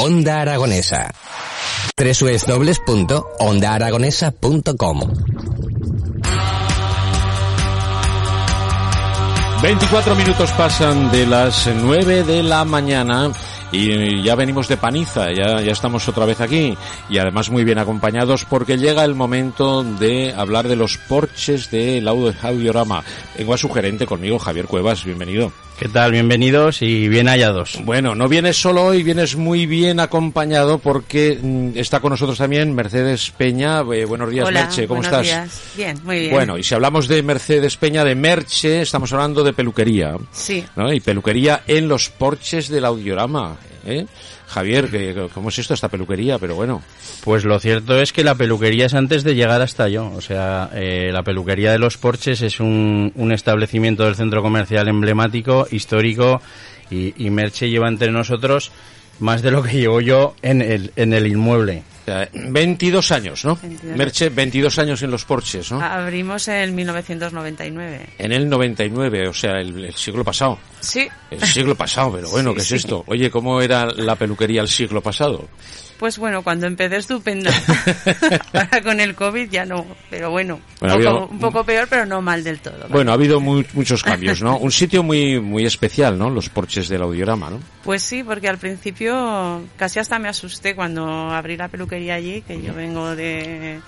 Onda Aragonesa. www.ondaaragonesa.com 24 minutos pasan de las 9 de la mañana y ya venimos de Paniza, ya, ya estamos otra vez aquí y además muy bien acompañados porque llega el momento de hablar de los porches del audiorama. Tengo a su gerente conmigo, Javier Cuevas, bienvenido. ¿Qué tal? Bienvenidos y bien hallados. Bueno, no vienes solo hoy, vienes muy bien acompañado porque mm, está con nosotros también Mercedes Peña. Eh, buenos días, Hola, Merche, ¿cómo buenos estás? días. Bien, muy bien. Bueno, y si hablamos de Mercedes Peña, de Merche, estamos hablando de peluquería. Sí. ¿no? Y peluquería en los porches del audiorama. ¿Eh? Javier, ¿qué- ¿cómo es esto, esta peluquería? Pero bueno, Pues lo cierto es que la peluquería es antes de llegar hasta yo. O sea, eh, la peluquería de los Porches es un, un establecimiento del centro comercial emblemático, histórico, y, y Merche lleva entre nosotros más de lo que llevo yo en el, en el inmueble. o sea, 22 años, ¿no? 22. Merche, 22 años en los porches, ¿no? Abrimos en 1999. En el 99, o sea, el, el siglo pasado. Sí. El siglo pasado, pero bueno, Sí, ¿qué es sí. esto? Oye, ¿cómo era la peluquería el siglo pasado? Pues bueno, cuando empecé estupenda. Ahora con el COVID ya no, pero bueno, Bueno, un, poco, habido- un poco peor, pero no mal del todo. ¿vale? Bueno, ha habido mu- muchos cambios, ¿no? Un sitio muy muy especial, ¿no? Los porches del audiorama, ¿no? Pues sí, porque al principio casi hasta me asusté cuando abrí la peluquería allí, que yo vengo de...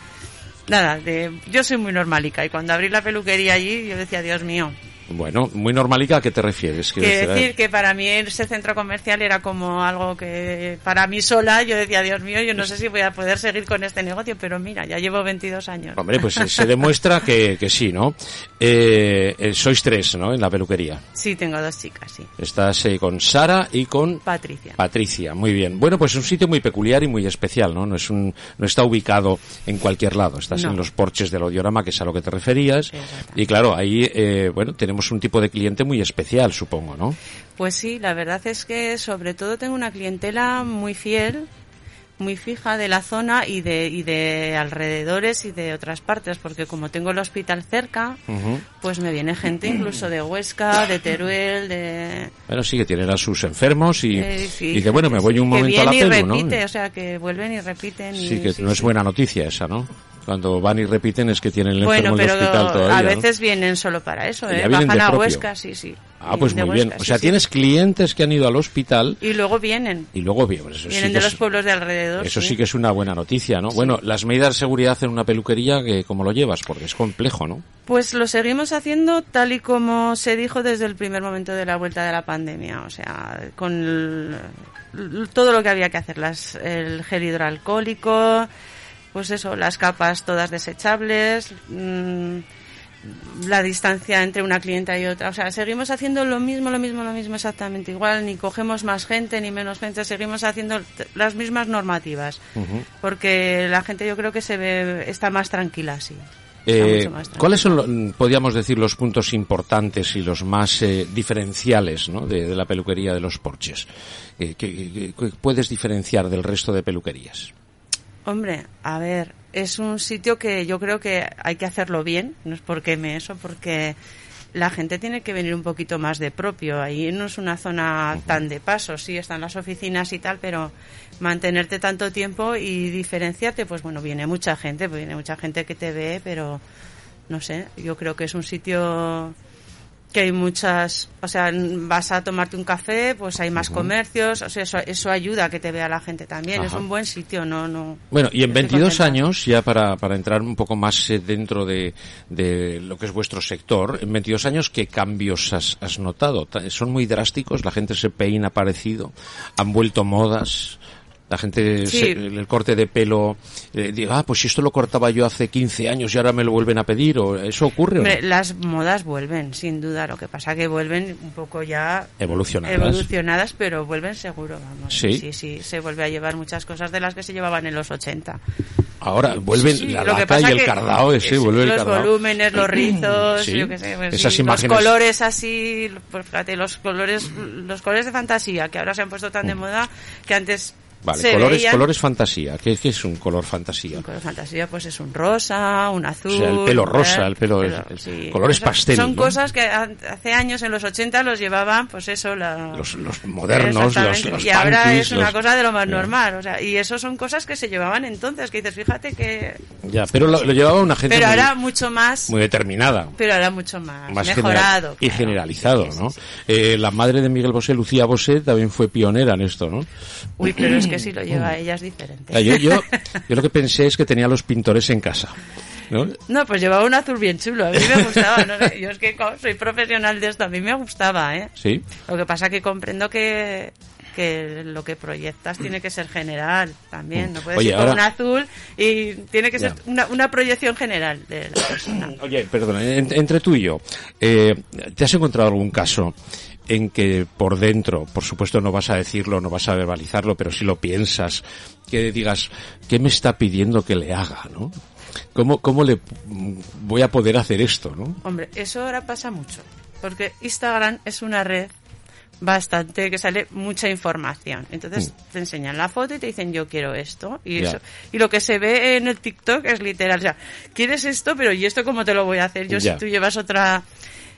Nada, de, yo soy muy normalica y cuando abrí la peluquería allí yo decía, Dios mío, Bueno, muy normalica, ¿a qué te refieres? Quiero decir, decir que para mí ese centro comercial era como algo que para mí sola yo decía, Dios mío, yo no sé si voy a poder seguir con este negocio, pero mira, ya llevo 22 años. Hombre, pues se, se demuestra que, que sí, ¿no? Eh, eh, sois tres, ¿no? En la peluquería. Sí, tengo dos chicas, sí. Estás eh, con Sara y con Patricia. Patricia. Muy bien. Bueno, pues es un sitio muy peculiar y muy especial, ¿no? No es un, no está ubicado en cualquier lado. Estás No. en los porches del audiorama, que es a lo que te referías. Y claro, ahí, eh, bueno, tenemos un tipo de cliente muy especial, supongo, ¿no? Pues sí, la verdad es que sobre todo tengo una clientela muy fiel, muy fija de la zona y de, y de alrededores y de otras partes, porque como tengo el hospital cerca, pues me viene gente incluso de Huesca, de Teruel, de... Bueno, sí, que tienen a sus enfermos y, Eh, sí, y dice, bueno, me voy un que momento a la y ¿no? o sea, que vuelven y repiten. Y, Sí, que sí, no es buena noticia esa, ¿no? Cuando van y repiten es que tienen el Bueno, enfermo en el hospital todavía, a ¿no? veces vienen solo para eso, ¿eh? vienen Bajan a. Huesca, sí, sí. Ah, pues muy bien. O sea, sí. tienes clientes que han ido al hospital Y luego vienen. y luego eso Vienen que de es- los pueblos de alrededor. Eso sí que es una buena noticia, ¿no? Bueno, las medidas de seguridad en una peluquería, que ¿cómo lo llevas? Porque es complejo, ¿no? Pues lo seguimos haciendo tal y como se dijo desde el primer momento de la vuelta de la pandemia. O sea, con el- todo lo que había que hacer. Las, el gel hidroalcohólico, pues eso, las capas todas desechables. mm, la distancia entre una clienta y otra. O sea, seguimos haciendo lo mismo, lo mismo, lo mismo exactamente igual. Ni cogemos más gente ni menos gente. Seguimos haciendo las mismas normativas. Porque la gente yo creo que se ve, está más tranquila así. Eh. ¿Cuáles son, podríamos decir, los puntos importantes y los más eh, diferenciales ¿no? de, de la peluquería de los porches? Eh, ¿qué, qué- qué puedes diferenciar del resto de peluquerías? Hombre, a ver, es un sitio que yo creo que hay que hacerlo bien, no es porque me eso, porque la gente tiene que venir un poquito más de propio. Ahí no es una zona tan de paso, sí, están las oficinas y tal, pero mantenerte tanto tiempo y diferenciarte, pues bueno, viene mucha gente, pues viene mucha gente que te ve, pero no sé, yo creo que es un sitio que hay muchas, o sea, vas a tomarte un café, pues hay más comercios, o sea, eso, eso ayuda a que te vea la gente también, es Ajá. un buen sitio, no, no. Bueno, y en Estoy 22 contenta. años, ya para, para entrar un poco más eh, dentro de, de lo que es vuestro sector, en 22 años, ¿qué cambios has, has notado? Ta- ¿Son muy drásticos? ¿La gente se peina parecido? ¿Han vuelto modas? La gente, Sí. se- el corte de pelo, eh, diga, ah, pues si esto lo cortaba yo hace 15 años y ahora me lo vuelven a pedir, o ¿eso ocurre o no? Las modas vuelven, sin duda, lo que pasa que vuelven un poco ya Evolucionadas. evolucionadas, pero vuelven seguro, vamos. Sí. sí, sí, se vuelve a llevar muchas cosas de las que se llevaban en los 80. Ahora vuelven Sí, la lata y el cardao ese, es- vuelve el los cardao. volúmenes, los rizos, Sí, yo qué sé, pues esas sí, imágenes- los colores así, pues fíjate, los colores, los colores de fantasía que ahora se han puesto tan de moda que antes Vale, se colores, veían- colores fantasía. ¿Qué, qué es un color fantasía? Un color fantasía, pues es un rosa, un azul. O sea, el pelo rosa, el pelo- pero, el- colores Son- pastel, Son ¿no? cosas que ha- hace años, en los 80, los llevaban, pues eso, la... Los, los modernos, los, los y ahora es una cosa de lo más Ya. normal, o sea, y eso son cosas que se llevaban entonces, que dices, fíjate que... Ya, pero lo, lo llevaba una gente Pero muy, ahora mucho más, muy determinada. pero ahora mucho más, Más mejorado. general- y claro. generalizado, Sí, sí, ¿no? sí. Eh, la madre de Miguel Bosé, Lucía Bosé, también fue pionera en esto, ¿no? Uy, pero es que si lo lleva ella es diferente. Yo, yo, yo lo que pensé es que tenía los pintores en casa, ¿no? No, pues llevaba un azul bien chulo, a mí me gustaba, no sé, yo es que soy profesional de esto, a mí me gustaba, ¿eh? Sí. Lo que pasa que comprendo que, que lo que proyectas tiene que ser general también. No puedes Oye, ir con ahora- un azul y tiene que ser una, una proyección general de la persona. Oye, perdona, en- entre tú y yo, eh, ¿te has encontrado algún caso en que por dentro, por supuesto no vas a decirlo, no vas a verbalizarlo, pero si lo piensas, que digas, ¿qué me está pidiendo que le haga, no? ¿Cómo, cómo le mm, voy a poder hacer esto, no? Hombre, eso ahora pasa mucho, porque Instagram es una red bastante que sale mucha información. Entonces te enseñan la foto y te dicen yo quiero esto y Mm. Eso y lo que se ve en el TikTok es literal, o sea, quieres esto, pero ¿y esto cómo te lo voy a hacer? Yo si tú llevas otra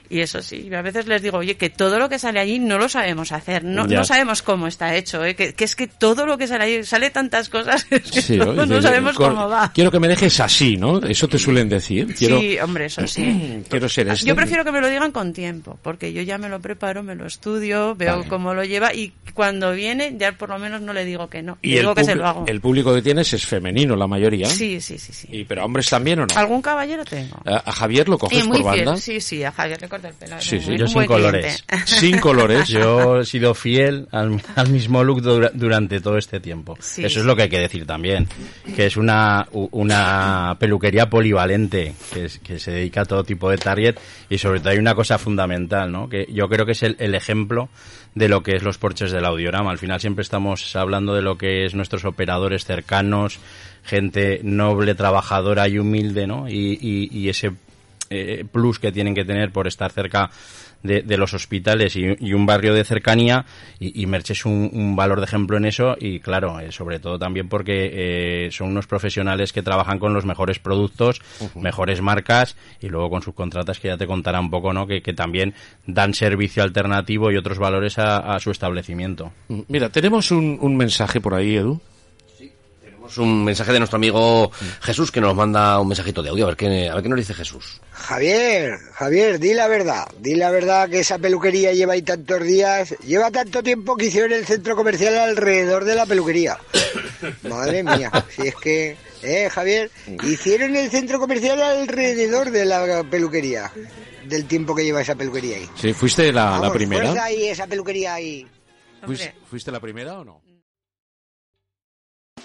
y eso sí, a veces les digo, oye, que todo lo que sale allí no lo sabemos hacer, no, no sabemos cómo está hecho, ¿eh? que, que es que todo lo que sale allí, sale tantas cosas que Sí, no, sabemos con- cómo va. Quiero que me dejes así, ¿no? Eso te suelen decir. Quiero, Sí, hombre, eso sí. quiero ser este. Yo prefiero que me lo digan con tiempo, porque yo ya me lo preparo, me lo estudio, veo Vale. cómo lo lleva y cuando viene ya por lo menos no le digo que no, Y le digo el, que se lo hago. el público que tienes es femenino, la mayoría. Sí, sí, sí, sí. Y, pero hombres también o no? ¿Algún caballero tengo? ¿A, a Javier lo coges muy por fiel, banda? sí, sí, a Javier le corta el pelo. Sí, sí, yo sin colores. cliente. Sin colores. Yo he sido fiel al, al mismo look dura- durante todo este tiempo. Sí, Eso es lo que hay que decir también, que es una, una peluquería polivalente, que, es- que se dedica a todo tipo de target y sobre todo hay una cosa fundamental, ¿no? que yo creo que es el, el ejemplo de lo que es los porches del audiorama. Al final siempre estamos hablando de lo que es nuestros operadores cercanos, gente noble, trabajadora y humilde, ¿no? Y, y- y ese eh, plus que tienen que tener por estar cerca de, de los hospitales y, y un barrio de cercanía y, y Merche es un, un valor de ejemplo en eso y claro, eh, sobre todo también porque eh, son unos profesionales que trabajan con los mejores productos, mejores marcas y luego con subcontratas que ya te contará un poco, ¿no? Que, que también dan servicio alternativo y otros valores a, a su establecimiento. Mira, tenemos un, un mensaje por ahí, Edu. Tenemos un mensaje de nuestro amigo Jesús que nos manda un mensajito de audio. A ver qué, a ver qué nos dice Jesús. Javier, Javier, di la verdad, di la verdad que esa peluquería lleva ahí tantos días, lleva tanto tiempo que hicieron el centro comercial alrededor de la peluquería. Madre mía, si es que, eh, Javier, hicieron el centro comercial alrededor de la peluquería, del tiempo que lleva esa peluquería ahí. Sí, ¿fuiste la, la Vamos, primera? fuerza ahí esa peluquería ahí. ¿Fuiste, Hombre, fuiste la primera o no?